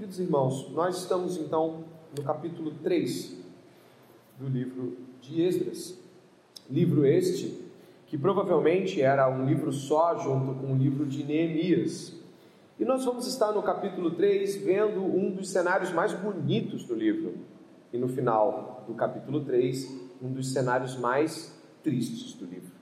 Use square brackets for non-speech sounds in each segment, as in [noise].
Queridos irmãos, nós estamos então no capítulo 3 do livro de Esdras. Livro este que provavelmente era um livro só junto com o livro de Neemias. E nós vamos estar no capítulo 3 vendo um dos cenários mais bonitos do livro. E no final do capítulo 3, um dos cenários mais tristes do livro.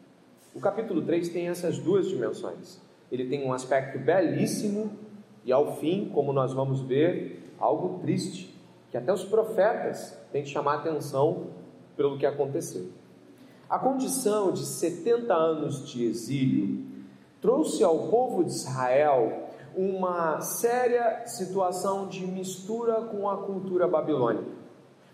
O capítulo 3 tem essas duas dimensões. Ele tem um aspecto belíssimo e, ao fim, como nós vamos ver, algo triste, que até os profetas têm que chamar atenção pelo que aconteceu. A condição de 70 anos de exílio trouxe ao povo de Israel uma séria situação de mistura com a cultura babilônica.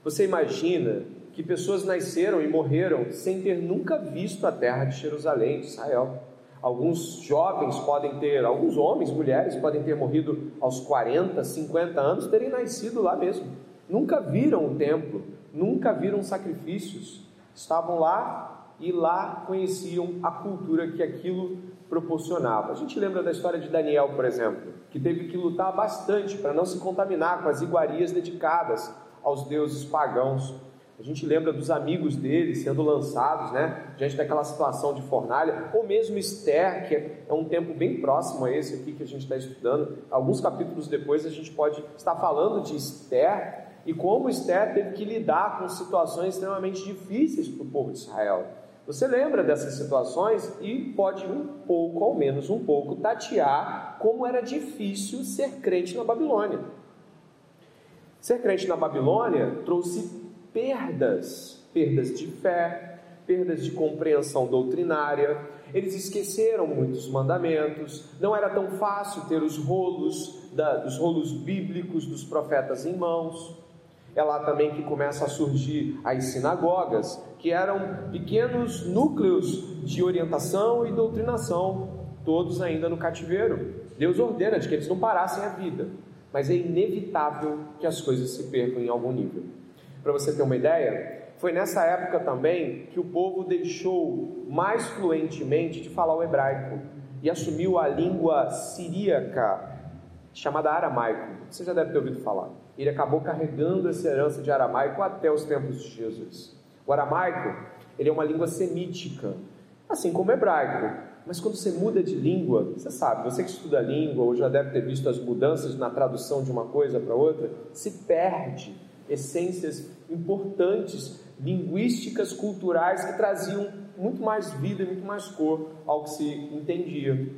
Você imagina que pessoas nasceram e morreram sem ter nunca visto a terra de Jerusalém, de Israel. Alguns jovens podem ter, alguns homens, mulheres podem ter morrido aos 40, 50 anos, terem nascido lá mesmo. Nunca viram o templo, nunca viram sacrifícios. Estavam lá e lá conheciam a cultura que aquilo proporcionava. A gente lembra da história de Daniel, por exemplo, que teve que lutar bastante para não se contaminar com as iguarias dedicadas aos deuses pagãos. A gente lembra dos amigos dele sendo lançados, né, diante daquela situação de fornalha, ou mesmo Esther, que é um tempo bem próximo a esse aqui que a gente está estudando. Alguns capítulos depois a gente pode estar falando de Esther e como Esther teve que lidar com situações extremamente difíceis para o povo de Israel. Você lembra dessas situações e pode um pouco, ao menos um pouco, tatear como era difícil ser crente na Babilônia. Ser crente na Babilônia trouxe perdas, perdas de fé, perdas de compreensão doutrinária. Eles esqueceram muitos mandamentos. Não era tão fácil ter os rolos da, os rolos bíblicos dos profetas em mãos. É lá também que começa a surgir as sinagogas, que eram pequenos núcleos de orientação e doutrinação, todos ainda no cativeiro. Deus ordena de que eles não parassem a vida, mas é inevitável que as coisas se percam em algum nível. Para você ter uma ideia, foi nessa época também que o povo deixou mais fluentemente de falar o hebraico e assumiu a língua siríaca, chamada aramaico. Você já deve ter ouvido falar ele acabou carregando essa herança de aramaico até os tempos de Jesus. O aramaico, ele é uma língua semítica, assim como o hebraico. Mas quando você muda de língua, você sabe, você que estuda língua ou já deve ter visto as mudanças na tradução de uma coisa para outra, se perde essências importantes, linguísticas, culturais que traziam muito mais vida muito mais cor ao que se entendia.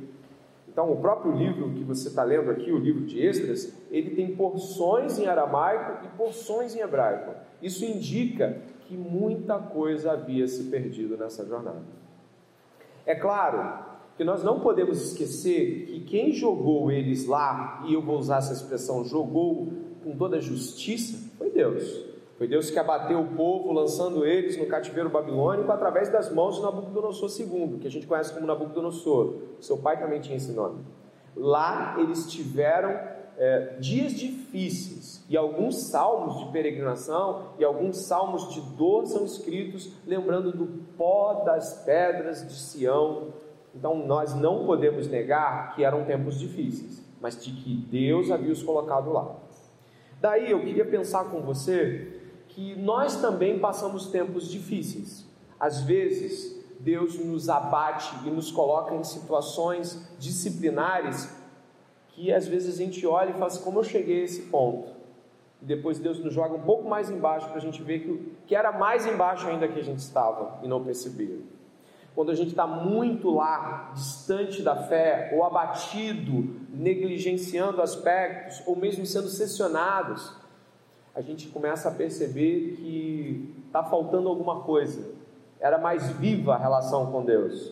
Então, o próprio livro que você está lendo aqui, o livro de Esdras, ele tem porções em aramaico e porções em hebraico. Isso indica que muita coisa havia se perdido nessa jornada. É claro que nós não podemos esquecer que quem jogou eles lá, e eu vou usar essa expressão, jogou com toda a justiça, foi Deus. Foi Deus que abateu o povo, lançando eles no cativeiro babilônico através das mãos de Nabucodonosor II, que a gente conhece como Nabucodonosor. Seu pai também tinha esse nome. Lá eles tiveram é, dias difíceis e alguns salmos de peregrinação e alguns salmos de dor são escritos lembrando do pó das pedras de Sião. Então nós não podemos negar que eram tempos difíceis, mas de que Deus havia os colocado lá. Daí eu queria pensar com você que nós também passamos tempos difíceis. Às vezes, Deus nos abate e nos coloca em situações disciplinares que às vezes a gente olha e fala assim: como eu cheguei a esse ponto? E depois Deus nos joga um pouco mais embaixo para a gente ver que, que era mais embaixo ainda que a gente estava e não percebia. Quando a gente está muito lá, distante da fé, ou abatido, negligenciando aspectos, ou mesmo sendo sessionados, a gente começa a perceber que está faltando alguma coisa. Era mais viva a relação com Deus.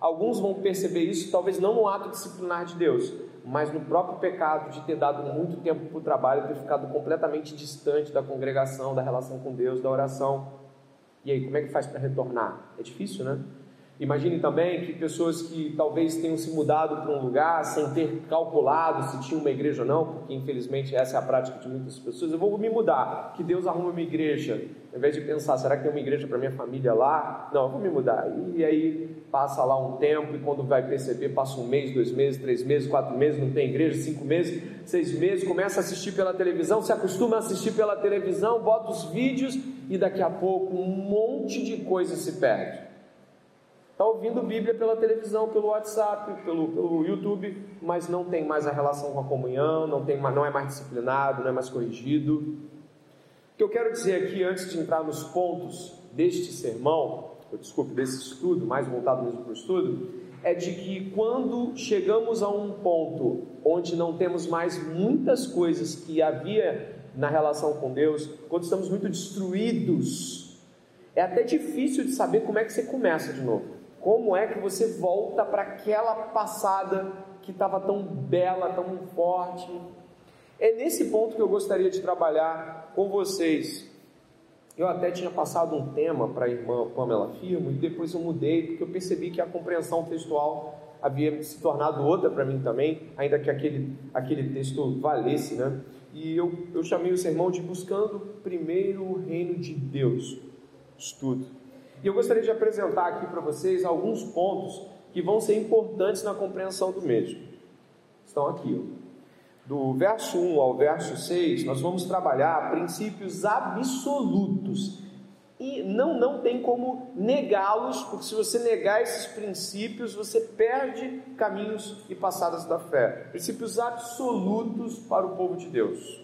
Alguns vão perceber isso, talvez não no ato disciplinar de Deus, mas no próprio pecado de ter dado muito tempo para o trabalho, ter ficado completamente distante da congregação, da relação com Deus, da oração. E aí, como é que faz para retornar? É difícil, né? Imagine também que pessoas que talvez tenham se mudado para um lugar sem ter calculado se tinha uma igreja ou não, porque infelizmente essa é a prática de muitas pessoas. Eu vou me mudar, que Deus arrume uma igreja. Ao invés de pensar, será que tem uma igreja para minha família lá? Não, eu vou me mudar. E aí passa lá um tempo e quando vai perceber, passa um mês, dois meses, três meses, quatro meses, não tem igreja, cinco meses, seis meses, começa a assistir pela televisão, se acostuma a assistir pela televisão, bota os vídeos e daqui a pouco um monte de coisa se perde. Está ouvindo Bíblia pela televisão, pelo WhatsApp, pelo, pelo YouTube, mas não tem mais a relação com a comunhão, não, tem, não é mais disciplinado, não é mais corrigido. O que eu quero dizer aqui, antes de entrar nos pontos deste sermão, desculpe, desse estudo, mais voltado mesmo para o estudo, é de que quando chegamos a um ponto onde não temos mais muitas coisas que havia na relação com Deus, quando estamos muito destruídos, é até difícil de saber como é que você começa de novo. Como é que você volta para aquela passada que estava tão bela, tão forte? É nesse ponto que eu gostaria de trabalhar com vocês. Eu até tinha passado um tema para a irmã Pamela Firmo e depois eu mudei porque eu percebi que a compreensão textual havia se tornado outra para mim também, ainda que aquele, aquele texto valesse, né? E eu, eu chamei o sermão de Buscando Primeiro o Reino de Deus. Estudo. E eu gostaria de apresentar aqui para vocês alguns pontos que vão ser importantes na compreensão do mesmo. Estão aqui, ó. Do verso 1 ao verso 6, nós vamos trabalhar princípios absolutos. E não, não tem como negá-los, porque se você negar esses princípios, você perde caminhos e passadas da fé. Princípios absolutos para o povo de Deus.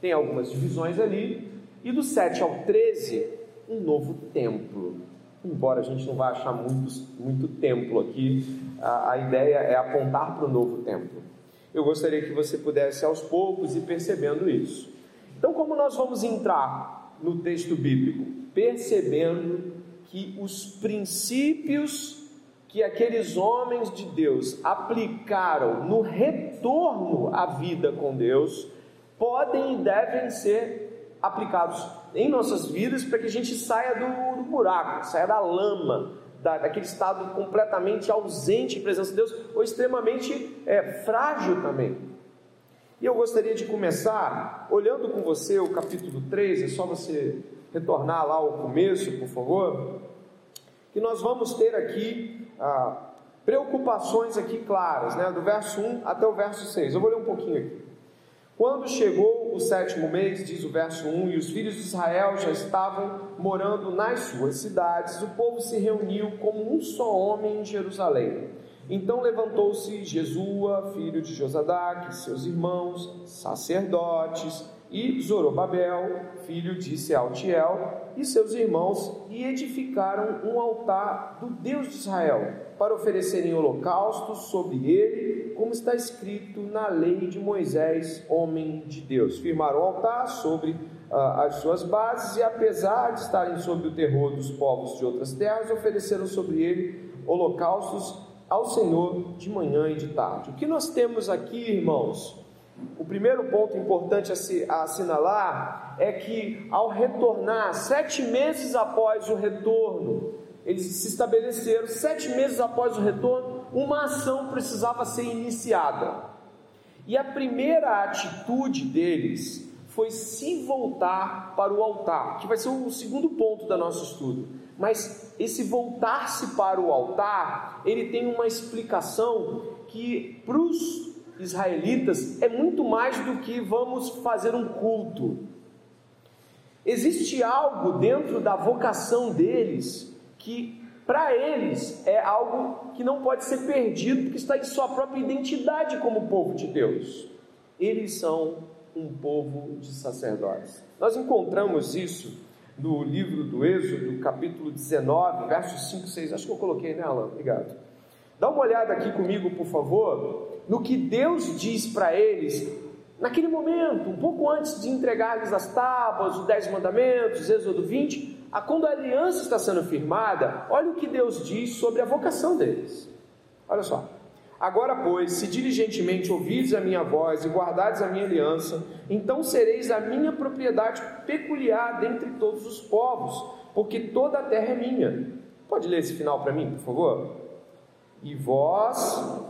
Tem algumas divisões ali. E do 7 ao 13, um novo templo. Embora a gente não vá achar muito, muito templo aqui, a, a ideia é apontar para o novo templo. Eu gostaria que você pudesse aos poucos ir percebendo isso. Então, como nós vamos entrar no texto bíblico? Percebendo que os princípios que aqueles homens de Deus aplicaram no retorno à vida com Deus podem e devem ser aplicados em nossas vidas para que a gente saia do, do buraco, saia da lama, da, daquele estado completamente ausente em presença de Deus, ou extremamente é, frágil também. E eu gostaria de começar olhando com você o capítulo 3, é só você retornar lá ao começo, por favor, que nós vamos ter aqui ah, preocupações aqui claras, né, do verso 1 até o verso 6. Eu vou ler um pouquinho aqui. Quando chegou o sétimo mês, diz o verso 1, e os filhos de Israel já estavam morando nas suas cidades, o povo se reuniu como um só homem em Jerusalém. Então levantou-se Jesua, filho de Josadac, seus irmãos, sacerdotes, e Zorobabel, filho de Sealtiel, e seus irmãos, e edificaram um altar do Deus de Israel, para oferecerem holocaustos sobre ele, como está escrito na lei de Moisés, homem de Deus. Firmaram o altar sobre ah, as suas bases, e apesar de estarem sob o terror dos povos de outras terras, ofereceram sobre ele holocaustos ao Senhor de manhã e de tarde. O que nós temos aqui, irmãos? O primeiro ponto importante a, se, a assinalar é que, ao retornar, sete meses após o retorno, eles se estabeleceram, sete meses após o retorno, uma ação precisava ser iniciada. E a primeira atitude deles foi se voltar para o altar, que vai ser o segundo ponto do nosso estudo. Mas esse voltar-se para o altar, ele tem uma explicação que para os israelitas é muito mais do que vamos fazer um culto. Existe algo dentro da vocação deles que, para eles, é algo que não pode ser perdido, porque está em sua própria identidade como povo de Deus. Eles são um povo de sacerdotes. Nós encontramos isso no livro do Êxodo, capítulo 19, versos 5 e 6. Acho que eu coloquei nela, obrigado. Dá uma olhada aqui comigo, por favor, no que Deus diz para eles naquele momento, um pouco antes de entregar-lhes as tábuas, os dez mandamentos, Êxodo 20, a quando a aliança está sendo firmada, olha o que Deus diz sobre a vocação deles. Olha só. Agora, pois, se diligentemente ouvides a minha voz e guardardes a minha aliança, então sereis a minha propriedade peculiar dentre todos os povos, porque toda a terra é minha. Pode ler esse final para mim, por favor? E vós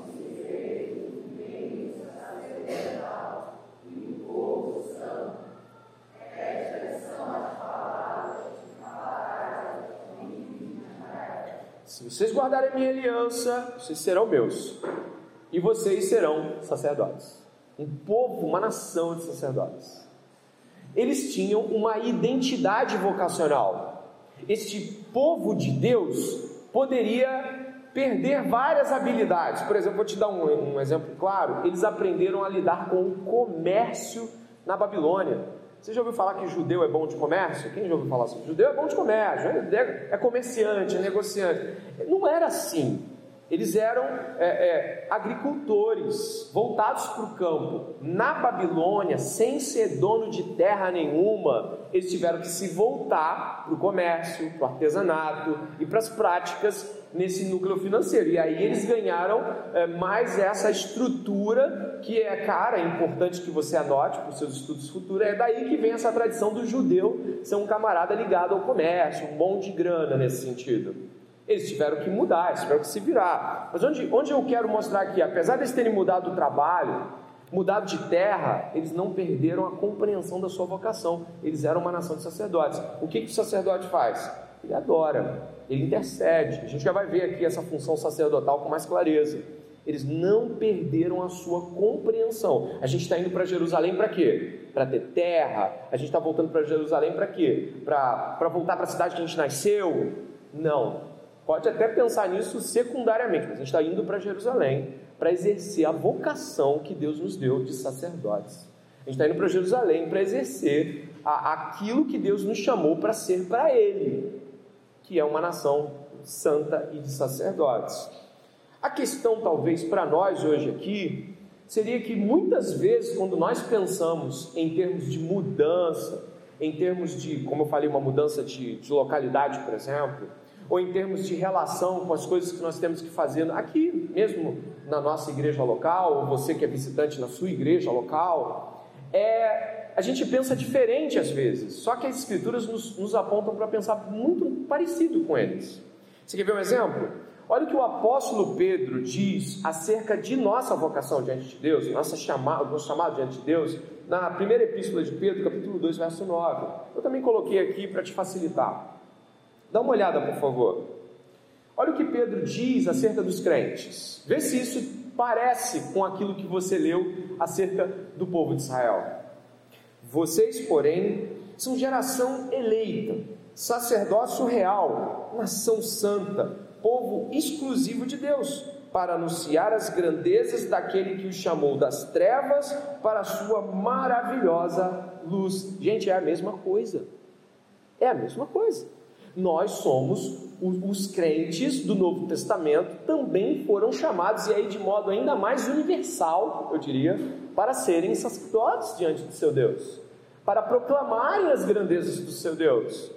Se vocês guardarem a minha aliança, vocês serão meus. E vocês serão sacerdotes. Um povo, uma nação de sacerdotes. Eles tinham uma identidade vocacional. Este povo de Deus poderia perder várias habilidades. Por exemplo, vou te dar um, um exemplo claro. Eles aprenderam a lidar com o comércio na Babilônia. Você já ouviu falar que judeu é bom de comércio? Quem já ouviu falar assim? Judeu é bom de comércio, é comerciante, é negociante. Não era assim. Eles eram é, é, agricultores voltados para o campo. Na Babilônia, sem ser dono de terra nenhuma, eles tiveram que se voltar para o comércio, para o artesanato e para as práticas nesse núcleo financeiro. E aí eles ganharam é, mais essa estrutura que é cara, é importante que você anote para os seus estudos futuros. É daí que vem essa tradição do judeu ser um camarada ligado ao comércio, um bom de grana nesse sentido. Eles tiveram que mudar, eles tiveram que se virar. Mas onde, onde eu quero mostrar aqui, apesar de eles terem mudado o trabalho, mudado de terra, eles não perderam a compreensão da sua vocação. Eles eram uma nação de sacerdotes. O que, que o sacerdote faz? Ele adora, ele intercede. A gente já vai ver aqui essa função sacerdotal com mais clareza. Eles não perderam a sua compreensão. A gente está indo para Jerusalém para quê? Para ter terra. A gente está voltando para Jerusalém para quê? Para voltar para a cidade que a gente nasceu? Não. Pode até pensar nisso secundariamente, mas a gente está indo para Jerusalém para exercer a vocação que Deus nos deu de sacerdotes. A gente está indo para Jerusalém para exercer a, aquilo que Deus nos chamou para ser para Ele, que é uma nação santa e de sacerdotes. A questão, talvez, para nós hoje aqui, seria que muitas vezes, quando nós pensamos em termos de mudança, em termos de, como eu falei, uma mudança de, de localidade, por exemplo, ou em termos de relação com as coisas que nós temos que fazer aqui mesmo na nossa igreja local, ou você que é visitante na sua igreja local, é, a gente pensa diferente às vezes, só que as escrituras nos, nos apontam para pensar muito parecido com eles. Você quer ver um exemplo? Olha o que o apóstolo Pedro diz acerca de nossa vocação diante de Deus, nossa chamada, nosso chamado diante de Deus, na primeira epístola de Pedro, capítulo 2, verso 9. Eu também coloquei aqui para te facilitar. Dá uma olhada, por favor. Olha o que Pedro diz acerca dos crentes. Vê se isso parece com aquilo que você leu acerca do povo de Israel. Vocês, porém, são geração eleita, sacerdócio real, nação santa, povo exclusivo de Deus, para anunciar as grandezas daquele que os chamou das trevas para a sua maravilhosa luz. Gente, é a mesma coisa. É a mesma coisa nós somos os, crentes do Novo Testamento também foram chamados, e aí de modo ainda mais universal, eu diria, para serem sacerdotes diante do seu Deus, para proclamarem as grandezas do seu Deus.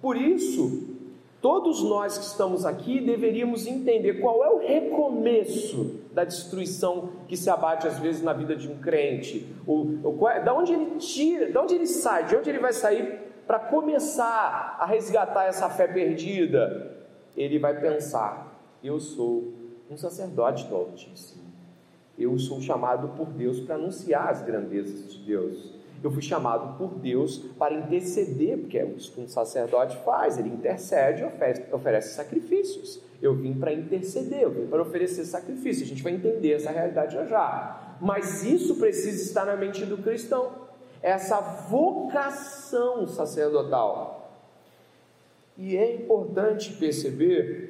Por isso, todos nós que estamos aqui deveríamos entender qual é o recomeço da destruição que se abate às vezes na vida de um crente, o, o, da onde ele tira, de onde ele sai, de onde ele vai sair para começar a resgatar essa fé perdida, ele vai pensar: eu sou um sacerdote do Altíssimo. Eu sou chamado por Deus para anunciar as grandezas de Deus. Eu fui chamado por Deus para interceder, porque é isso que um sacerdote faz, ele intercede e oferece, oferece sacrifícios. Eu vim para interceder, eu vim para oferecer sacrifício. A gente vai entender essa realidade já já. Mas isso precisa estar na mente do cristão essa vocação sacerdotal. E é importante perceber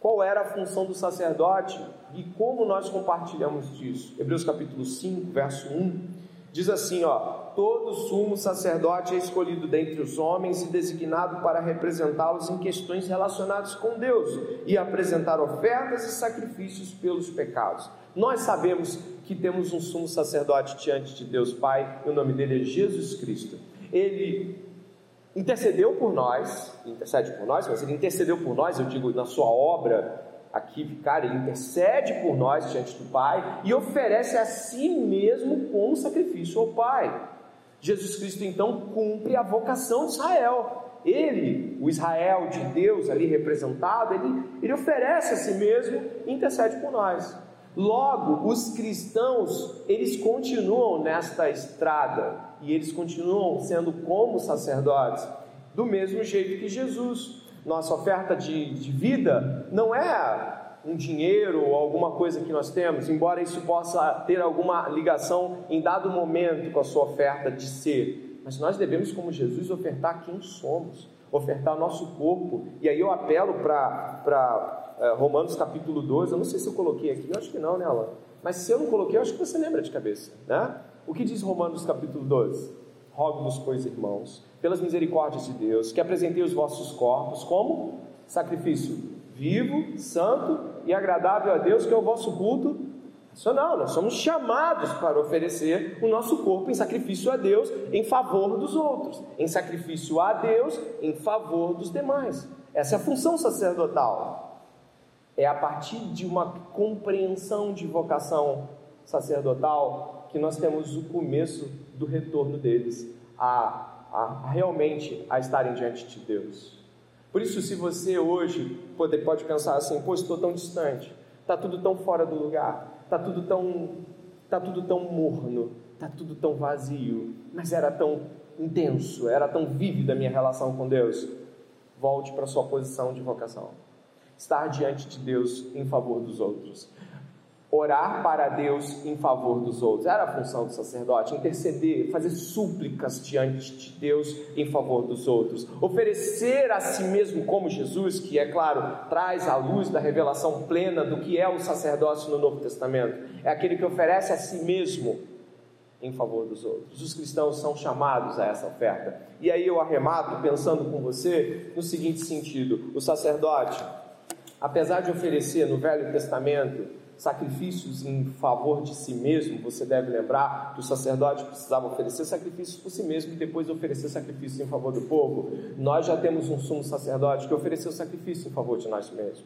qual era a função do sacerdote e como nós compartilhamos disso. Hebreus capítulo 5, verso 1, diz assim, ó: Todo sumo sacerdote é escolhido dentre os homens e designado para representá-los em questões relacionadas com Deus e apresentar ofertas e sacrifícios pelos pecados. Nós sabemos que temos um sumo sacerdote diante de Deus Pai, e o nome dele é Jesus Cristo. Ele intercedeu por nós, intercede por nós, mas ele intercedeu por nós, eu digo na sua obra aqui, vicário, ele intercede por nós diante do Pai e oferece a si mesmo como sacrifício ao Pai. Jesus Cristo então cumpre a vocação de Israel. ele, o Israel de Deus ali representado, ele, ele oferece a si mesmo e intercede por nós. Logo, os cristãos, eles continuam nesta estrada e eles continuam sendo como sacerdotes, do mesmo jeito que Jesus. Nossa oferta de, de vida não é um dinheiro ou alguma coisa que nós temos, embora isso possa ter alguma ligação em dado momento com a sua oferta de ser, mas nós devemos, como Jesus, ofertar quem somos, ofertar nosso corpo. E aí eu apelo para é, Romanos capítulo 12, eu não sei se eu coloquei aqui, eu acho que não, né, Alan? Mas se eu não coloquei, eu acho que você lembra de cabeça, né? O que diz Romanos capítulo 12? Rogo-vos, pois, irmãos, pelas misericórdias de Deus, que apresentei os vossos corpos como sacrifício vivo, santo e agradável a Deus, que é o vosso culto racional. Nós somos chamados para oferecer o nosso corpo em sacrifício a Deus em favor dos outros, em sacrifício a Deus em favor dos demais. Essa é a função sacerdotal. É a partir de uma compreensão de vocação sacerdotal que nós temos o começo do retorno deles a, a realmente a estarem diante de Deus. Por isso, se você hoje pode, pode pensar assim, pô, estou tão distante, está tudo tão fora do lugar, está tudo tão, tá tudo tão morno, está tudo tão vazio, mas era tão intenso, era tão vívida a minha relação com Deus. Volte para sua posição de vocação. Estar diante de Deus em favor dos outros orar para Deus em favor dos outros. Era a função do sacerdote, interceder, fazer súplicas diante de Deus em favor dos outros, oferecer a si mesmo como Jesus, que é claro, traz a luz da revelação plena do que é o sacerdócio no Novo Testamento. É aquele que oferece a si mesmo em favor dos outros. Os cristãos são chamados a essa oferta. E aí eu arremato pensando com você no seguinte sentido: o sacerdote, apesar de oferecer no Velho Testamento sacrifícios em favor de si mesmo, você deve lembrar que o sacerdote precisava oferecer sacrifícios por si mesmo e depois oferecer sacrifícios em favor do povo. Nós já temos um sumo sacerdote que ofereceu sacrifício em favor de nós mesmos.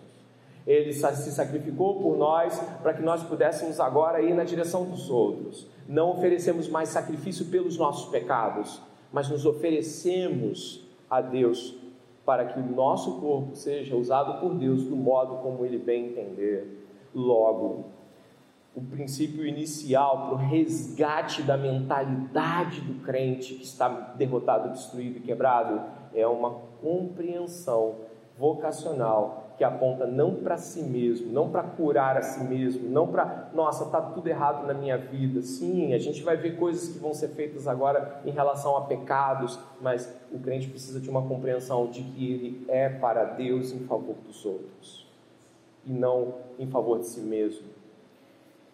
Ele se sacrificou por nós para que nós pudéssemos agora ir na direção dos outros. Não oferecemos mais sacrifício pelos nossos pecados, mas nos oferecemos a Deus para que o nosso corpo seja usado por Deus do modo como Ele bem entender. Logo, o princípio inicial para o resgate da mentalidade do crente que está derrotado, destruído e quebrado é uma compreensão vocacional que aponta não para si mesmo, não para curar a si mesmo, não para, nossa, está tudo errado na minha vida. Sim, a gente vai ver coisas que vão ser feitas agora em relação a pecados, mas o crente precisa de uma compreensão de que ele é para Deus em favor dos outros e não em favor de si mesmo.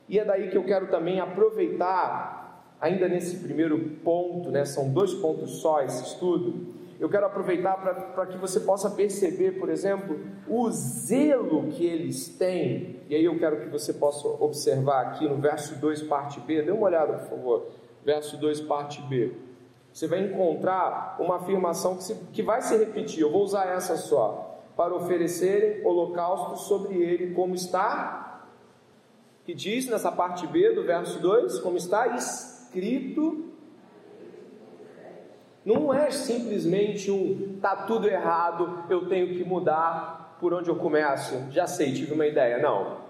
E é daí que eu quero também aproveitar, ainda nesse primeiro ponto, né, são dois pontos só esse estudo, eu quero aproveitar para que você possa perceber, por exemplo, o zelo que eles têm, e aí eu quero que você possa observar aqui no verso 2, parte B, dê uma olhada, por favor, verso 2, parte B. Você vai encontrar uma afirmação que, se, que vai se repetir, eu vou usar essa só para oferecerem holocaustos sobre ele, como está, que diz nessa parte B do verso 2, como está escrito. Não é simplesmente um tá tudo errado, eu tenho que mudar, por onde eu começo? Já sei, tive uma ideia. Não.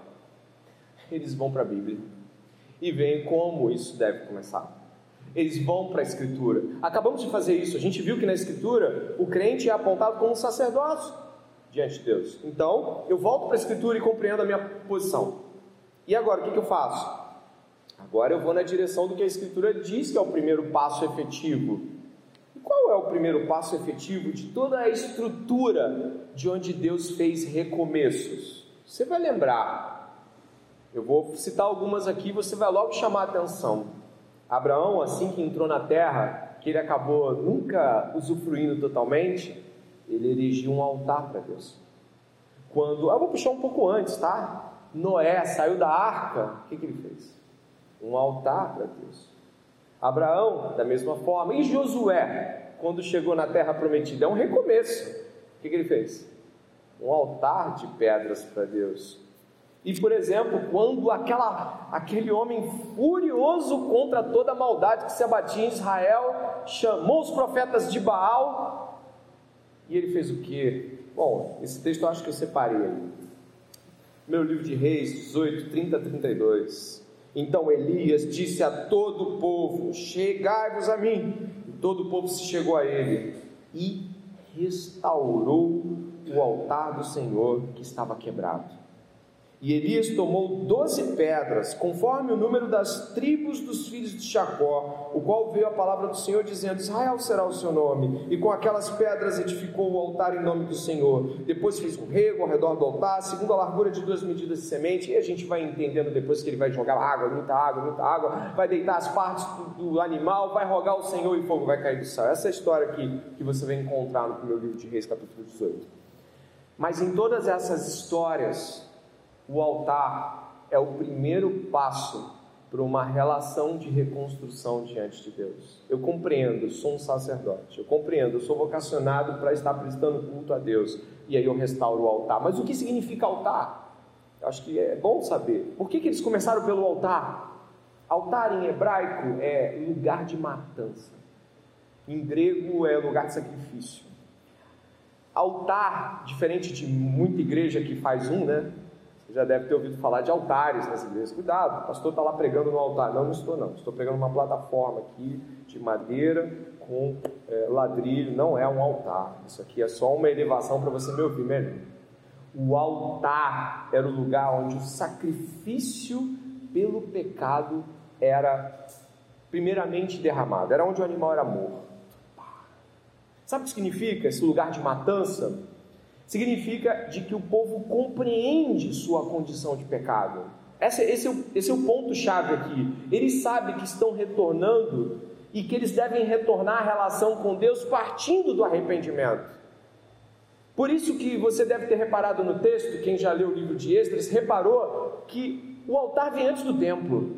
Eles vão para a Bíblia e veem como isso deve começar. Eles vão para a Escritura. Acabamos de fazer isso. A gente viu que na Escritura o crente é apontado como um sacerdócio diante de Deus. Então, eu volto para a Escritura e compreendo a minha posição. E agora, o que, que eu faço? Agora eu vou na direção do que a Escritura diz que é o primeiro passo efetivo. E qual é o primeiro passo efetivo de toda a estrutura de onde Deus fez recomeços? Você vai lembrar. Eu vou citar algumas aqui, você vai logo chamar a atenção. Abraão, assim que entrou na terra, que ele acabou nunca usufruindo totalmente, ele erigiu um altar para Deus. Quando, eu vou puxar um pouco antes, tá? Noé saiu da arca, o que, que ele fez? Um altar para Deus. Abraão, da mesma forma, e Josué, quando chegou na terra prometida, é um recomeço. O que, que ele fez? Um altar de pedras para Deus. E, por exemplo, quando aquela, aquele homem furioso contra toda a maldade que se abatia em Israel chamou os profetas de Baal E ele fez o quê? Bom, esse texto eu acho que eu separei Meu livro de Reis, 18, 30 32. Então Elias disse a todo o povo: Chegai-vos a mim. E todo o povo se chegou a ele e restaurou o altar do Senhor que estava quebrado. E Elias tomou doze pedras, conforme o número das tribos dos filhos de Jacó, o qual veio a palavra do Senhor dizendo: Israel será o seu nome. E com aquelas pedras edificou o altar em nome do Senhor. Depois fez um rego ao redor do altar, segundo a largura de duas medidas de semente. E a gente vai entendendo depois que ele vai jogar água, muita água, muita água, vai deitar as partes do, do animal, vai rogar o Senhor e fogo vai cair do céu. Essa é a história aqui que você vai encontrar no primeiro livro de Reis, capítulo 18. Mas em todas essas histórias, o altar é o primeiro passo para uma relação de reconstrução diante de Deus. Eu compreendo, sou um sacerdote, eu compreendo, eu sou vocacionado para estar prestando culto a Deus, e aí eu restauro o altar. Mas o que significa altar? Eu acho que é bom saber. Por que, que eles começaram pelo altar? Altar em hebraico é lugar de matança, em grego é lugar de sacrifício. Altar, diferente de muita igreja que faz um, né? Já deve ter ouvido falar de altares nas igrejas. Cuidado, o pastor está lá pregando no altar. Não, não estou não. Estou pregando uma plataforma aqui de madeira com é, ladrilho. Não é um altar. Isso aqui é só uma elevação para você me ouvir melhor. O altar era o lugar onde o sacrifício pelo pecado era primeiramente derramado. Era onde o animal era morto. Sabe o que significa esse lugar de matança? Significa de que o povo compreende sua condição de pecado. Esse, esse, é, o, esse é o ponto-chave aqui. Eles sabem que estão retornando e que eles devem retornar à relação com Deus partindo do arrependimento. Por isso que você deve ter reparado no texto, quem já leu o livro de Esdras, reparou que o altar vem antes do templo.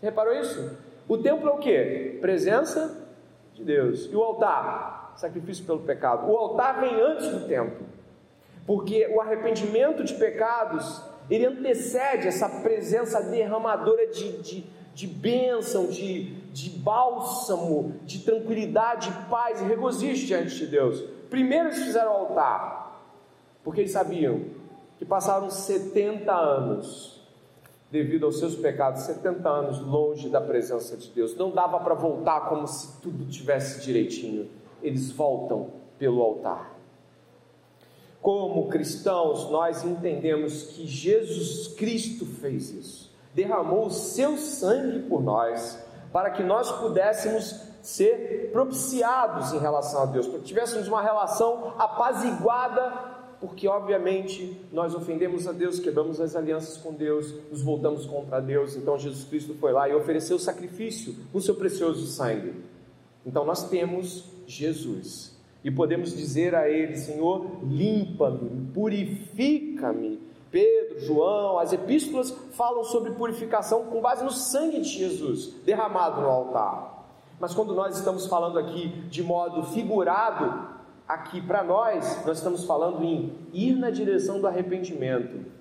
Você reparou isso? O templo é o que? Presença de Deus. E o altar? Sacrifício pelo pecado. O altar vem antes do templo porque o arrependimento de pecados ele antecede essa presença derramadora de, de, de bênção, de, de bálsamo, de tranquilidade, de paz e regozijo diante de Deus. Primeiro eles fizeram o altar, porque eles sabiam que passaram 70 anos devido aos seus pecados, 70 anos longe da presença de Deus. Não dava para voltar como se tudo tivesse direitinho. Eles voltam pelo altar. Como cristãos, nós entendemos que Jesus Cristo fez isso, derramou o seu sangue por nós, para que nós pudéssemos ser propiciados em relação a Deus, para que tivéssemos uma relação apaziguada, porque obviamente nós ofendemos a Deus, quebramos as alianças com Deus, nos voltamos contra Deus. Então Jesus Cristo foi lá e ofereceu o sacrifício com seu precioso sangue. Então nós temos Jesus e podemos dizer a Ele: Senhor, limpa-me, purifica-me. Pedro, João, as epístolas falam sobre purificação com base no sangue de Jesus derramado no altar. Mas quando nós estamos falando aqui de modo figurado, aqui para nós, nós estamos falando em ir na direção do arrependimento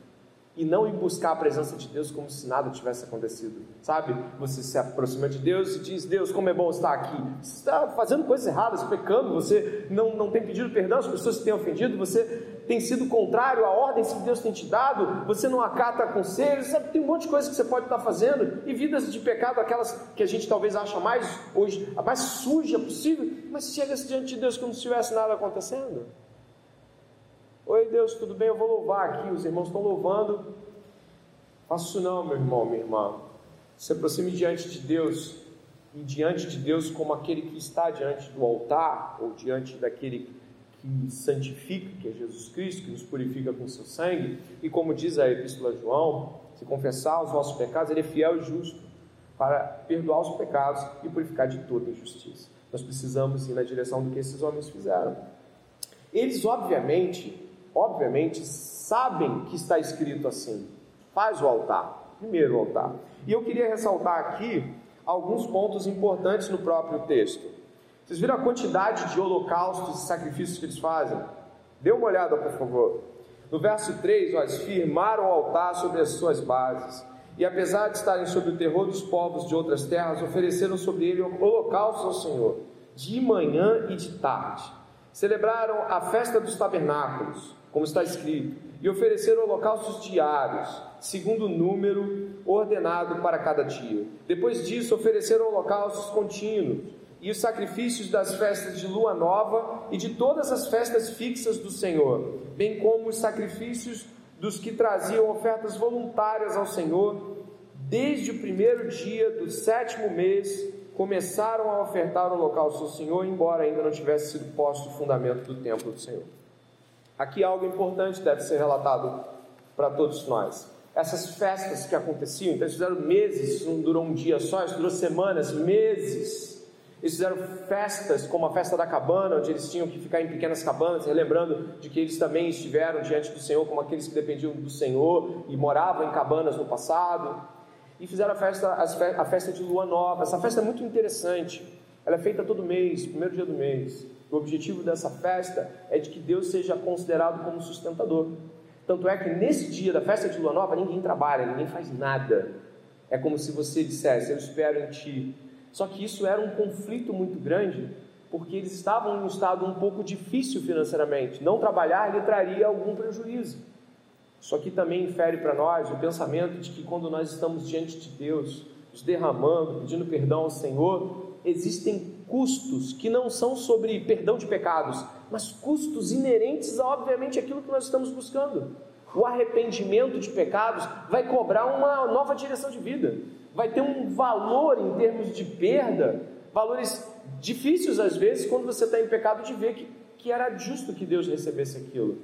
e não ir buscar a presença de Deus como se nada tivesse acontecido, sabe? Você se aproxima de Deus e diz: Deus, como é bom estar aqui. Você está fazendo coisas erradas, pecando, você não, não tem pedido perdão às pessoas que têm ofendido, você tem sido contrário à ordem que Deus tem te dado, você não acata conselhos, sabe? Tem um monte de coisas que você pode estar fazendo e vidas de pecado, aquelas que a gente talvez acha mais hoje, a mais suja possível, mas chega diante de Deus como se tivesse nada acontecendo. Oi Deus, tudo bem? Eu vou louvar aqui, os irmãos estão louvando. Faça isso não, meu irmão, minha irmã. Se aproxime diante de Deus, e diante de Deus como aquele que está diante do altar, ou diante daquele que santifica, que é Jesus Cristo, que nos purifica com seu sangue, e como diz a Epístola de João, se confessar os vossos pecados, ele é fiel e justo para perdoar os pecados e purificar de toda injustiça. Nós precisamos ir na direção do que esses homens fizeram. Eles, obviamente, obviamente, sabem que está escrito assim: faz o altar, primeiro o altar. E eu queria ressaltar aqui alguns pontos importantes no próprio texto. Vocês viram a quantidade de holocaustos e sacrifícios que eles fazem? Dê uma olhada, por favor. No verso 3, ó, firmaram o altar sobre as suas bases. E apesar de estarem sob o terror dos povos de outras terras, ofereceram sobre ele holocaustos ao Senhor, de manhã e de tarde Celebraram a festa dos tabernáculos, como está escrito, e ofereceram holocaustos diários, segundo o número ordenado para cada dia. Depois disso, ofereceram holocaustos contínuos e os sacrifícios das festas de lua nova e de todas as festas fixas do Senhor, bem como os sacrifícios dos que traziam ofertas voluntárias ao Senhor, desde o primeiro dia do sétimo mês, começaram a ofertar o holocausto ao Senhor, embora ainda não tivesse sido posto o fundamento do templo do Senhor. Aqui algo importante deve ser relatado para todos nós. Essas festas que aconteciam, então eles fizeram meses, isso não durou um dia só, isso durou semanas, meses eles fizeram festas, como a festa da cabana, onde eles tinham que ficar em pequenas cabanas, relembrando de que eles também estiveram diante do Senhor, como aqueles que dependiam do Senhor e moravam em cabanas no passado. E fizeram a festa, a festa de lua nova. Essa festa é muito interessante. Ela é feita todo mês, primeiro dia do mês. O objetivo dessa festa é de que Deus seja considerado como sustentador. Tanto é que nesse dia da festa de lua nova, ninguém trabalha, ninguém faz nada. É como se você dissesse: Eu espero em ti só que isso era um conflito muito grande, porque eles estavam em um estado um pouco difícil financeiramente. Não trabalhar lhe traria algum prejuízo. Só que também infere para nós o pensamento de que quando nós estamos diante de Deus, nos derramando, pedindo perdão ao Senhor, existem custos que não são sobre perdão de pecados, mas custos inerentes a, obviamente, aquilo que nós estamos buscando. O arrependimento de pecados vai cobrar uma nova direção de vida vai ter um valor em termos de perda, valores difíceis às vezes, quando você está em pecado, de ver que, que era justo que Deus recebesse aquilo.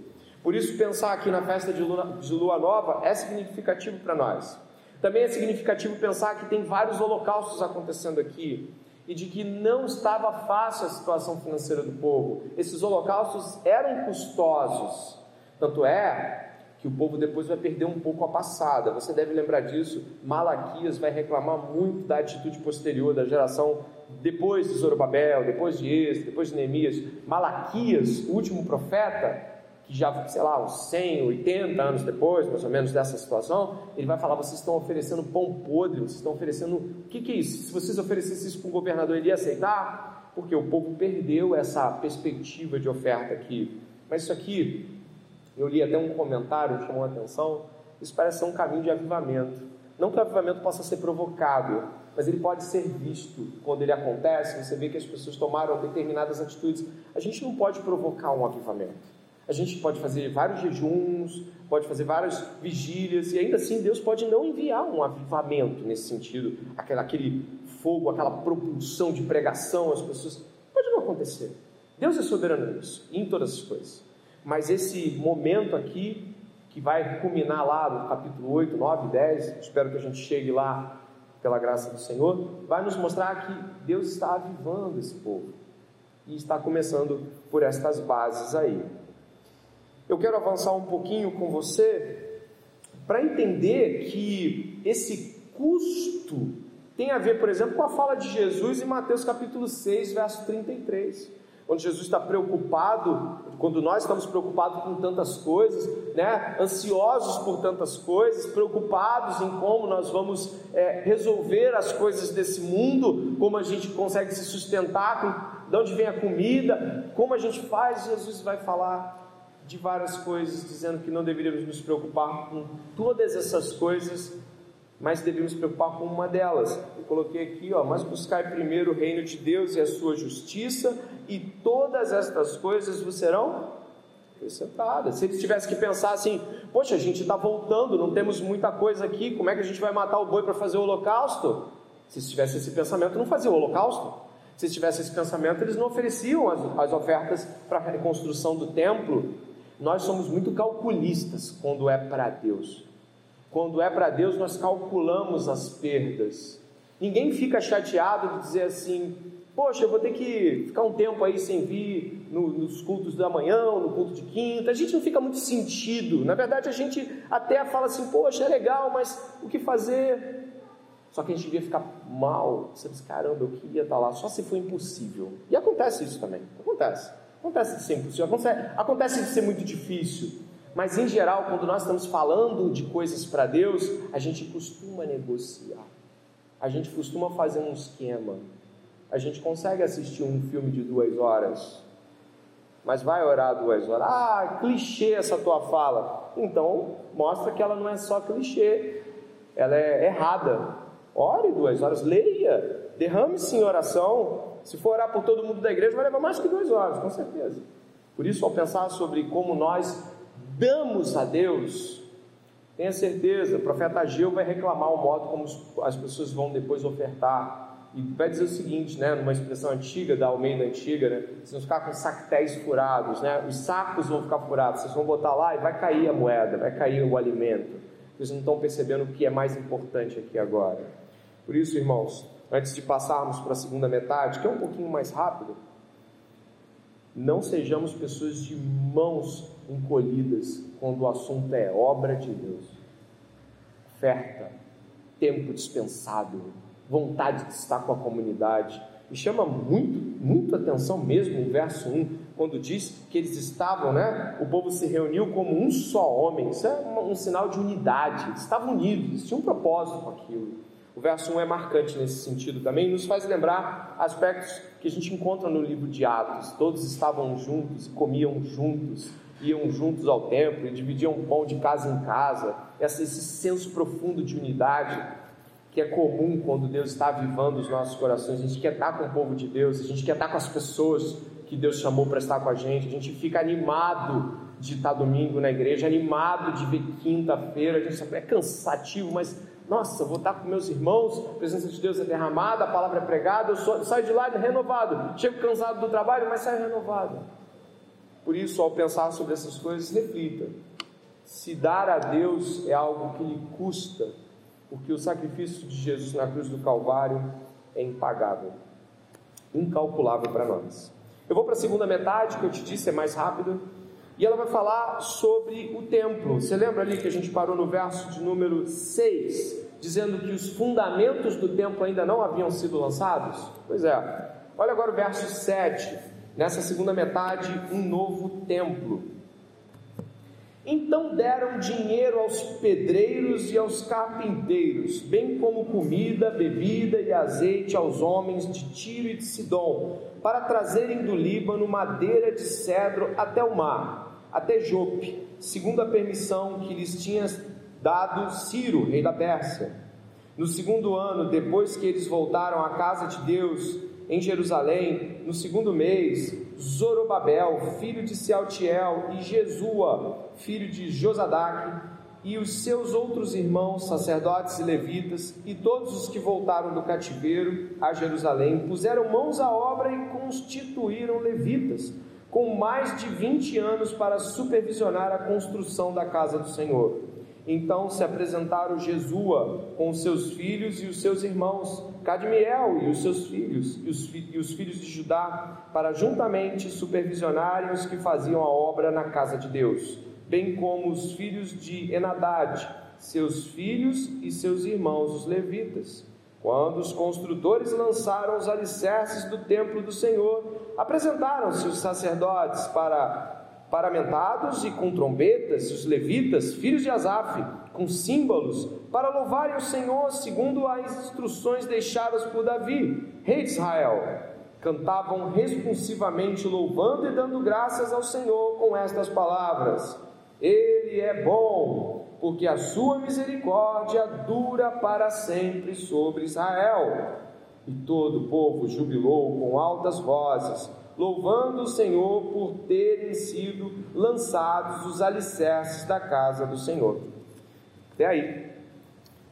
Por isso, pensar aqui na festa de lua, de lua nova é significativo para nós. Também é significativo pensar que tem vários holocaustos acontecendo aqui e de que não estava fácil a situação financeira do povo. Esses holocaustos eram custosos. Tanto é que o povo depois vai perder um pouco a passada. Você deve lembrar disso. Malaquias vai reclamar muito da atitude posterior da geração depois de Zorobabel, depois de Êxodo, depois de Neemias. Malaquias, o último profeta, que já, sei lá, uns 100, 80 anos depois, mais ou menos, dessa situação, ele vai falar: vocês estão oferecendo pão podre, vocês estão oferecendo. O que, que é isso? Se vocês oferecessem isso para um governador, ele ia aceitar? Porque o povo perdeu essa perspectiva de oferta aqui. Mas isso aqui eu li até um comentário que chamou a atenção. Isso parece ser um caminho de avivamento. Não que o avivamento possa ser provocado, mas ele pode ser visto quando ele acontece. Você vê que as pessoas tomaram determinadas atitudes. A gente não pode provocar um avivamento. A gente pode fazer vários jejuns, pode fazer várias vigílias, e ainda assim Deus pode não enviar um avivamento nesse sentido, aquele, aquele fogo, aquela propulsão de pregação às pessoas. Pode não acontecer. Deus é soberano nisso, em todas as coisas. Mas esse momento aqui, que vai culminar lá no capítulo 8, 9, 10, espero que a gente chegue lá pela graça do Senhor, vai nos mostrar que Deus está avivando esse povo e está começando por estas bases aí. Eu quero avançar um pouquinho com você para entender que esse custo tem a ver, por exemplo, com a fala de Jesus em Mateus capítulo 6, verso 33 quando Jesus está preocupado, quando nós estamos preocupados com tantas coisas, né, ansiosos por tantas coisas, preocupados em como nós vamos é, resolver as coisas desse mundo, como a gente consegue se sustentar, com, de onde vem a comida, como a gente faz, Jesus vai falar de várias coisas, dizendo que não deveríamos nos preocupar com todas essas coisas, mas devemos nos preocupar com uma delas. Eu coloquei aqui, ó, mas buscar primeiro o reino de Deus e a sua justiça, e todas estas coisas vos serão acrescentadas. Se eles tivessem que pensar assim, poxa, a gente está voltando, não temos muita coisa aqui, como é que a gente vai matar o boi para fazer o holocausto? Se eles tivessem esse pensamento, não faziam o holocausto. Se eles tivessem esse pensamento, eles não ofereciam as, as ofertas para a reconstrução do templo. Nós somos muito calculistas quando é para Deus. Quando é para Deus, nós calculamos as perdas. Ninguém fica chateado de dizer assim: Poxa, eu vou ter que ficar um tempo aí sem vir no, nos cultos da manhã, no culto de quinta. A gente não fica muito sentido. Na verdade, a gente até fala assim: Poxa, é legal, mas o que fazer? Só que a gente devia ficar mal. Você diz: Caramba, eu queria estar lá, só se for impossível. E acontece isso também. Acontece. Acontece de ser impossível. Acontece, acontece de ser muito difícil. Mas em geral, quando nós estamos falando de coisas para Deus, a gente costuma negociar. A gente costuma fazer um esquema. A gente consegue assistir um filme de duas horas. mas vai orar duas horas. Ah, clichê essa tua fala. Então, mostra que ela não é só clichê, ela é errada. Ore duas horas, leia, derrame-se em oração. Se for orar por todo mundo da igreja, vai levar mais que duas horas, com certeza. Por isso, ao pensar sobre como nós damos a Deus, tenha certeza, o profeta Ageu vai reclamar o modo como as pessoas vão depois ofertar e vai dizer o seguinte, né, numa expressão antiga, da Almeida antiga, né, vocês vão ficar com sactéis furados, né, os sacos vão ficar furados, vocês vão botar lá e vai cair a moeda, vai cair o alimento. Vocês não estão percebendo o que é mais importante aqui agora. Por isso, irmãos, antes de passarmos para a segunda metade, que é um pouquinho mais rápido, não sejamos pessoas de mãos encolhidas quando o assunto é obra de Deus, oferta, tempo dispensado, vontade de estar com a comunidade. Me chama muito, muito atenção mesmo o verso 1, quando diz que eles estavam, né? O povo se reuniu como um só homem. Isso é um, sinal de unidade. Eles estavam unidos, eles tinham um propósito com aquilo. O verso 1 é marcante nesse sentido também, nos faz lembrar aspectos que a gente encontra no livro de Atos. Todos estavam juntos comiam juntos, iam juntos ao templo e dividiam pão de casa em casa. Esse senso profundo de unidade que é comum quando Deus está avivando os nossos corações. A gente quer estar com o povo de Deus, a gente quer estar com as pessoas que Deus chamou para estar com a gente, a gente fica animado de estar domingo na igreja, animado de ver quinta-feira, a gente é cansativo, mas nossa, vou estar com meus irmãos, a presença de Deus é derramada, a palavra é pregada, eu, saio de lá renovado, chego cansado do trabalho, mas saio renovado. Por isso, ao pensar sobre essas coisas, reflita: se dar a Deus é algo que lhe custa, porque o sacrifício de Jesus na cruz do Calvário é impagável, incalculável para nós. Eu vou para a segunda metade, que eu te disse é mais rápido, e ela vai falar sobre o templo. Você lembra ali que a gente parou no verso de número 6, dizendo que os fundamentos do templo ainda não haviam sido lançados? Pois é. Olha agora o verso 7. Nessa segunda metade, um novo templo. Então deram dinheiro aos pedreiros e aos carpinteiros, bem como comida, bebida e azeite aos homens de Tiro e de Sidom, para trazerem do Líbano madeira de cedro até o mar, até Jope, segundo a permissão que lhes tinha dado Ciro, rei da Pérsia. No segundo ano, depois que eles voltaram à casa de Deus em Jerusalém, no segundo mês, Zorobabel, filho de Sealtiel, e Jesua, filho de Josadaque, e os seus outros irmãos, sacerdotes e levitas, e todos os que voltaram do cativeiro a Jerusalém, puseram mãos à obra e constituíram levitas, com mais de 20 anos para supervisionar a construção da casa do Senhor. Então se apresentaram Jesua com seus filhos e os seus irmãos, Cadmiel e os seus filhos, e os, e os filhos de Judá, para juntamente supervisionarem os que faziam a obra na casa de Deus, bem como os filhos de Enadad, seus filhos e seus irmãos, os levitas. Quando os construtores lançaram os alicerces do templo do Senhor, apresentaram-se os sacerdotes para paramentados e com trombetas, os levitas, filhos de Asaf, com símbolos, para louvarem o Senhor segundo as instruções deixadas por Davi, rei de Israel. Cantavam responsivamente, louvando e dando graças ao Senhor com estas palavras: Ele é bom, porque a sua misericórdia dura para sempre sobre Israel. E todo o povo jubilou com altas vozes louvando o Senhor por terem sido lançados os alicerces da casa do Senhor. Até aí.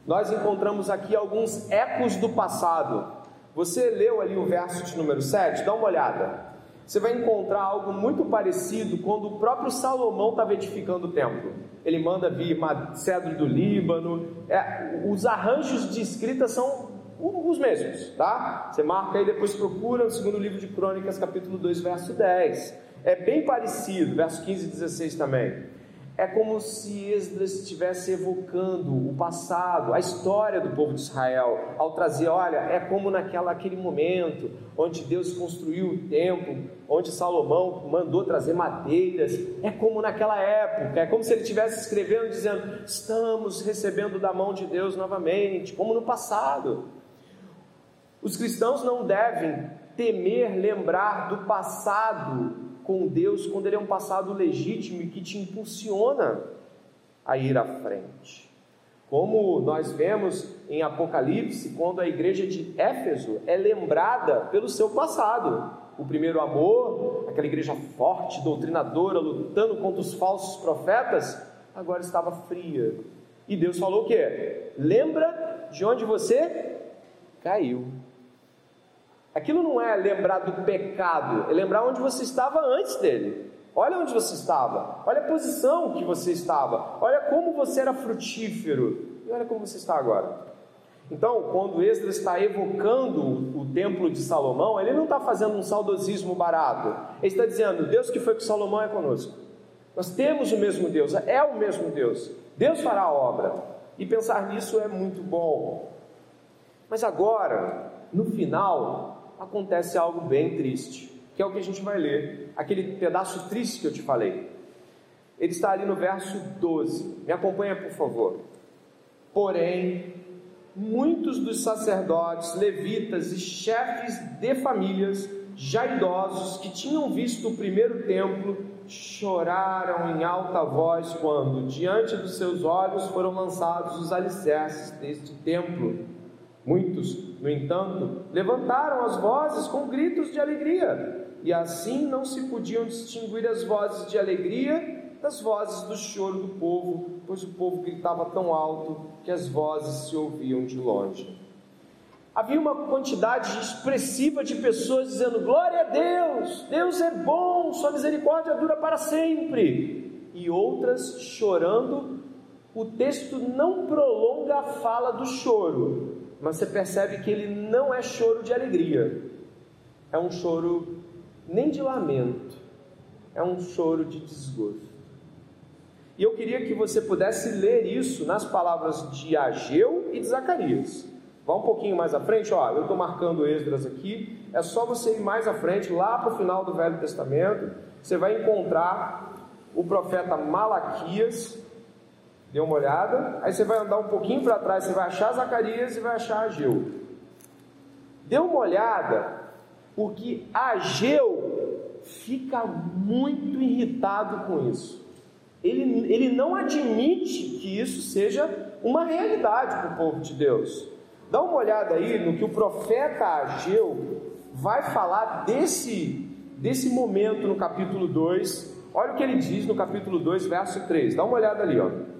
Nós encontramos aqui alguns ecos do passado. Você leu ali o verso de número 7? Dá uma olhada. Você vai encontrar algo muito parecido quando o próprio Salomão estava edificando o templo. Ele manda vir cedro do Líbano. É, os arranjos de escrita são os mesmos, tá? Você marca aí, depois procura segundo livro de Crônicas, capítulo 2, verso 10. É bem parecido, verso 15 e 16 também. É como se Esdras estivesse evocando o passado, a história do povo de Israel, ao trazer, olha, é como naquela aquele momento onde Deus construiu o templo, onde Salomão mandou trazer madeiras, é como naquela época, é como se ele estivesse escrevendo dizendo, estamos recebendo da mão de Deus novamente, como no passado. Os cristãos não devem temer lembrar do passado com Deus quando ele é um passado legítimo e que te impulsiona a ir à frente. Como nós vemos em Apocalipse, quando a igreja de Éfeso é lembrada pelo seu passado. O primeiro amor, aquela igreja forte, doutrinadora, lutando contra os falsos profetas, agora estava fria. E Deus falou o quê? Lembra de onde você caiu. Aquilo não é lembrar do pecado, é lembrar onde você estava antes dele. Olha onde você estava, olha a posição que você estava, olha como você era frutífero e olha como você está agora. Então, quando Esdras está evocando o templo de Salomão, ele não está fazendo um saudosismo barato. Ele está dizendo: Deus que foi com Salomão é conosco. Nós temos o mesmo Deus, é o mesmo Deus. Deus fará a obra. E pensar nisso é muito bom. Mas agora, no final, acontece algo bem triste que é o que a gente vai ler, aquele pedaço triste que eu te falei. Ele está ali no verso 12. Me acompanha, por favor. Porém, muitos dos sacerdotes, levitas e chefes de famílias, já idosos, que tinham visto o primeiro templo, choraram em alta voz quando, diante dos seus olhos, foram lançados os alicerces deste templo. Muitos, no entanto, levantaram as vozes com gritos de alegria e assim não se podiam distinguir as vozes de alegria das vozes do choro do povo, pois o povo gritava tão alto que as vozes se ouviam de longe. Havia uma quantidade expressiva de pessoas dizendo: Glória a Deus, Deus é bom, Sua misericórdia dura para sempre. E outras chorando. O texto não prolonga a fala do choro, mas você percebe que ele não é choro de alegria, é um choro nem de lamento, é um choro de desgosto. E eu queria que você pudesse ler isso nas palavras de Ageu e de Zacarias. Vá um pouquinho mais à frente, ó, eu estou marcando Esdras aqui, é só você ir mais à frente, lá para o final do Velho Testamento, você vai encontrar o profeta Malaquias, dê uma olhada, aí você vai andar um pouquinho para trás, você vai achar Zacarias e vai achar Ageu. Dê uma olhada porque Ageu fica muito irritado com isso. Ele, ele não admite que isso seja uma realidade para o povo de Deus. Dá uma olhada aí no que o profeta Ageu vai falar desse, desse momento no capítulo 2. Olha o que ele diz no capítulo 2, verso 3. Dá uma olhada ali, ó.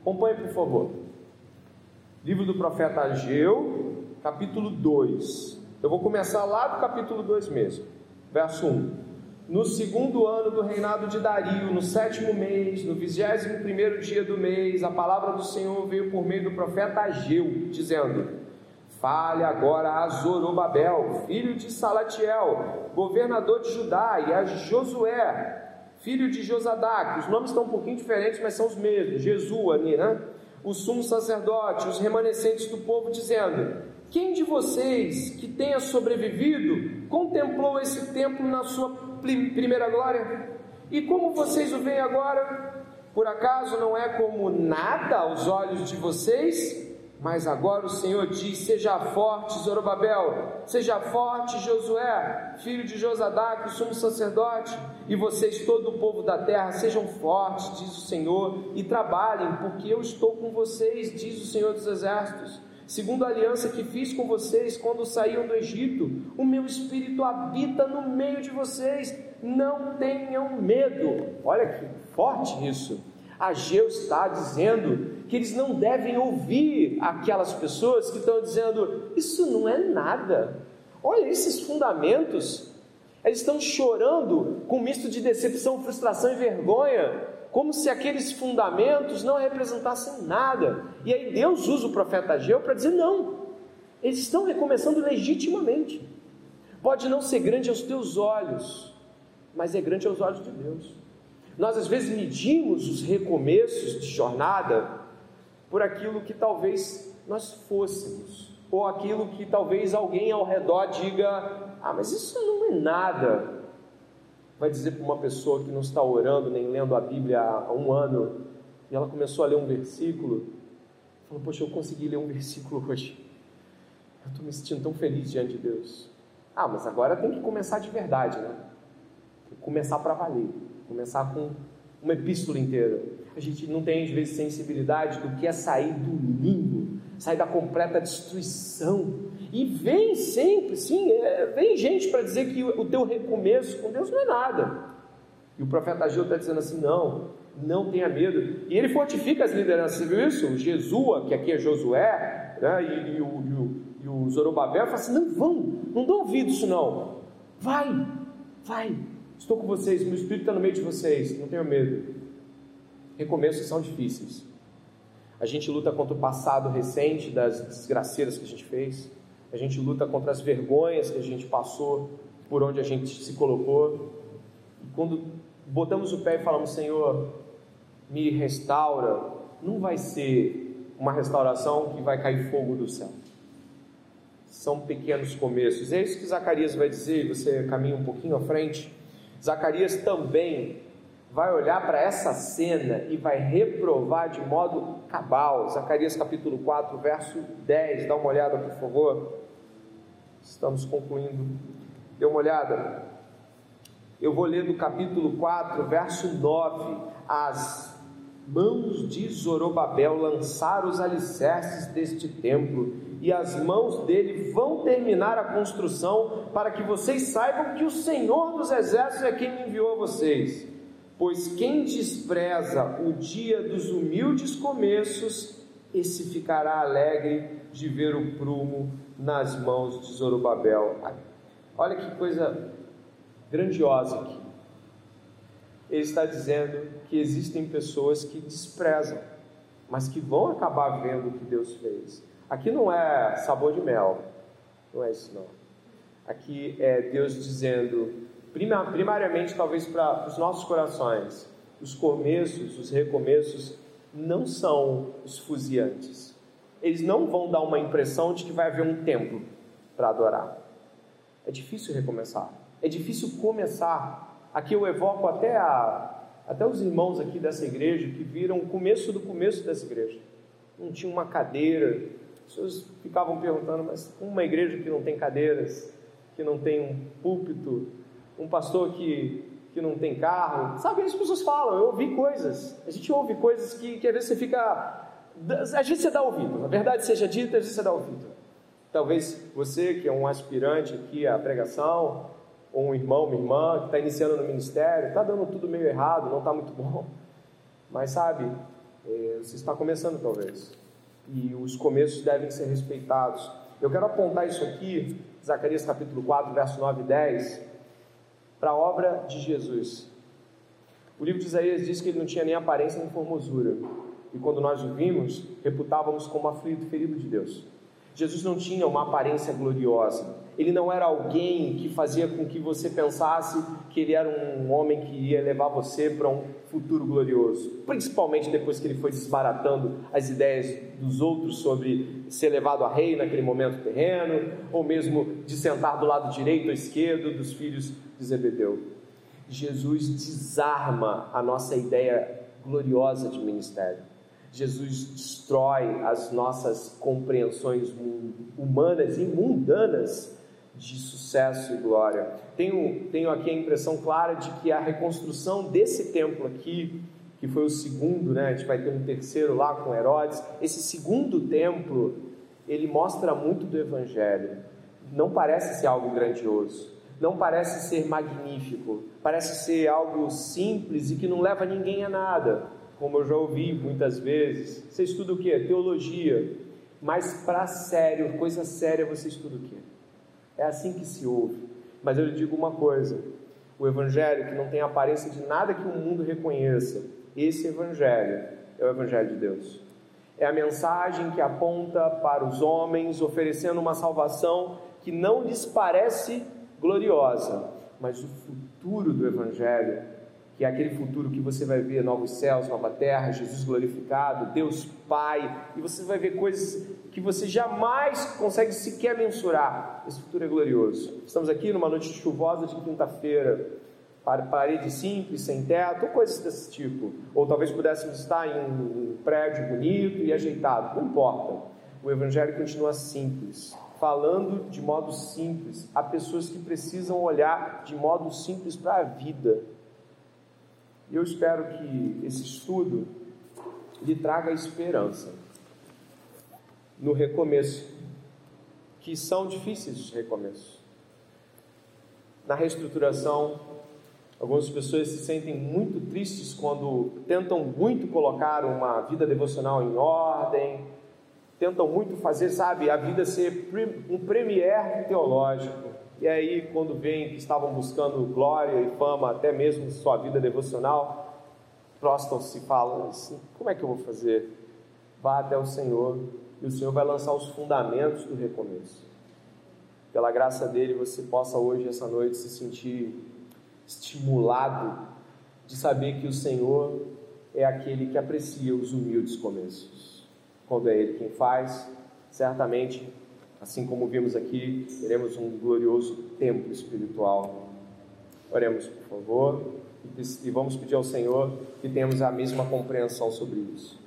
Acompanhe, por favor. Livro do profeta Ageu, capítulo 2. Eu vou começar lá do capítulo 2 mesmo, verso 1. No segundo ano do reinado de Dario, no sétimo mês, no vigésimo primeiro dia do mês, a palavra do Senhor veio por meio do profeta Ageu, dizendo: Fale agora a Zorobabel, filho de Salatiel, governador de Judá, e a Josué, filho de Josadac. Os nomes estão um pouquinho diferentes, mas são os mesmos. Jesus ali, né? O sumo sacerdote, os remanescentes do povo, dizendo: quem de vocês que tenha sobrevivido contemplou esse templo na sua primeira glória? E como vocês o veem agora? Por acaso não é como nada aos olhos de vocês? Mas agora o Senhor diz: Seja forte, Zorobabel, seja forte, Josué, filho de Josadac, o sumo sacerdote, e vocês, todo o povo da terra, sejam fortes, diz o Senhor, e trabalhem, porque eu estou com vocês, diz o Senhor dos Exércitos segundo a aliança que fiz com vocês quando saíam do Egito. O meu espírito habita no meio de vocês. Não tenham medo. Olha que forte isso. Ageu está dizendo que eles não devem ouvir aquelas pessoas que estão dizendo: Isso não é nada. Olha esses fundamentos. Eles estão chorando com um misto de decepção, frustração e vergonha como se aqueles fundamentos não representassem nada. E aí Deus usa o profeta Ageu para dizer: não, eles estão recomeçando legitimamente. Pode não ser grande aos teus olhos, mas é grande aos olhos de Deus. Nós às vezes medimos os recomeços de jornada por aquilo que talvez nós fôssemos, ou aquilo que talvez alguém ao redor diga: ah, mas isso não é nada vai dizer para uma pessoa que não está orando nem lendo a Bíblia há um ano, e ela começou a ler um versículo, falou: Poxa, eu consegui ler um versículo [laughs] hoje. Eu estou me sentindo tão feliz diante de Deus. Ah, mas agora tem que começar de verdade, né? começar para valer, começar com uma epístola inteira. A gente não tem, às vezes, sensibilidade do que é sair do limbo, sair da completa destruição. E vem sempre, sim, é, vem gente para dizer que o teu recomeço com Deus não é nada. E o profeta Ageu está dizendo assim: não, não tenha medo. E ele fortifica as lideranças, você viu isso? Jesua, que aqui é Josué, né? e, e, o, e, o, e o Zorobabel, fala assim: não vão, não dão ouvido isso não. Vai, vai, estou com vocês, meu Espírito está no meio de vocês, não tenham medo. Recomeços são difíceis. A gente luta contra o passado recente das desgraceiras que a gente fez. A gente luta contra as vergonhas que a gente passou, por onde a gente se colocou. E quando botamos o pé e falamos, Senhor, me restaura, não vai ser uma restauração que vai cair fogo do céu. São pequenos começos. É isso que Zacarias vai dizer, você caminha um pouquinho à frente. Zacarias também vai olhar para essa cena e vai reprovar de modo cabal. Zacarias capítulo 4, verso 10. Dá uma olhada, por favor. Estamos concluindo. Dê uma olhada. Eu vou ler do capítulo 4, verso 9. As mãos de Zorobabel lançaram os alicerces deste templo, e as mãos dele vão terminar a construção, para que vocês saibam que o Senhor dos Exércitos é quem enviou a vocês. Pois quem despreza o dia dos humildes começos, esse ficará alegre de ver o prumo nas mãos de Zorobabel. Olha que coisa grandiosa aqui. Ele está dizendo que existem pessoas que desprezam, mas que vão acabar vendo o que Deus fez. Aqui não é sabor de mel, não é isso não. Aqui é Deus dizendo, primariamente talvez para os nossos corações, os começos, os recomeços não são esfuziantes. Eles não vão dar uma impressão de que vai haver um templo para adorar. É difícil recomeçar. É difícil começar. Aqui eu evoco até, a, até os irmãos aqui dessa igreja que viram o começo do começo dessa igreja. Não tinha uma cadeira. As pessoas ficavam perguntando, mas uma igreja que não tem cadeiras, que não tem um púlpito, um pastor que, que não tem carro. Sabe, as pessoas falam, eu ouvi coisas. A gente ouve coisas que, que às vezes você fica. Às vezes você dá ouvido. A verdade seja dita, às vezes você dá ouvido. Talvez você que é um aspirante aqui à pregação, ou um irmão, uma irmã que está iniciando no ministério, está dando tudo meio errado, não está muito bom. Mas sabe, é, você está começando talvez. E os começos devem ser respeitados. Eu quero apontar isso aqui, Zacarias capítulo 4, verso 9 e 10, para a obra de Jesus. O livro de Isaías diz que ele não tinha nem aparência nem formosura. E quando nós o vimos, reputávamos como aflito, ferido de Deus. Jesus não tinha uma aparência gloriosa. Ele não era alguém que fazia com que você pensasse que ele era um homem que ia levar você para um futuro glorioso. Principalmente depois que ele foi desbaratando as ideias dos outros sobre ser levado a rei naquele momento terreno, ou mesmo de sentar do lado direito ou esquerdo dos filhos de Zebedeu. Jesus desarma a nossa ideia gloriosa de ministério. Jesus destrói as nossas compreensões humanas e mundanas de sucesso e glória. Tenho, tenho aqui a impressão clara de que a reconstrução desse templo aqui, que foi o segundo, né? A gente vai ter um terceiro lá com Herodes. Esse segundo templo, ele mostra muito do Evangelho. Não parece ser algo grandioso, não parece ser magnífico, parece ser algo simples e que não leva ninguém a nada como eu já ouvi muitas vezes. Você estuda o que? Teologia. Mas para sério, coisa séria, você estuda o que? É assim que se ouve. Mas eu lhe digo uma coisa: o Evangelho que não tem aparência de nada que o mundo reconheça, esse Evangelho é o Evangelho de Deus. É a mensagem que aponta para os homens, oferecendo uma salvação que não lhes parece gloriosa, mas o futuro do Evangelho que é aquele futuro que você vai ver novos céus, nova terra, Jesus glorificado, Deus Pai, e você vai ver coisas que você jamais consegue sequer mensurar. Esse futuro é glorioso. Estamos aqui numa noite chuvosa de quinta-feira, parede simples, sem teto, ou coisas desse tipo. Ou talvez pudéssemos estar em um prédio bonito e ajeitado, não importa. o Evangelho continua simples, falando de modo simples a pessoas que precisam olhar de modo simples para a vida. E eu espero que esse estudo lhe traga esperança no recomeço, que são difíceis de recomeço. Na reestruturação, algumas pessoas se sentem muito tristes quando tentam muito colocar uma vida devocional em ordem, tentam muito fazer, sabe, a vida ser um premier teológico. E aí, quando veem que estavam buscando glória e fama, até mesmo sua vida devocional, prostam-se e falam assim: como é que eu vou fazer? Vá até o Senhor e o Senhor vai lançar os fundamentos do recomeço. Pela graça dele, você possa hoje, essa noite, se sentir estimulado de saber que o Senhor é aquele que aprecia os humildes começos. Quando é Ele quem faz, certamente, assim como vimos aqui, teremos um glorioso tempo espiritual. Oremos, por favor, e vamos pedir ao Senhor que tenhamos a mesma compreensão sobre isso.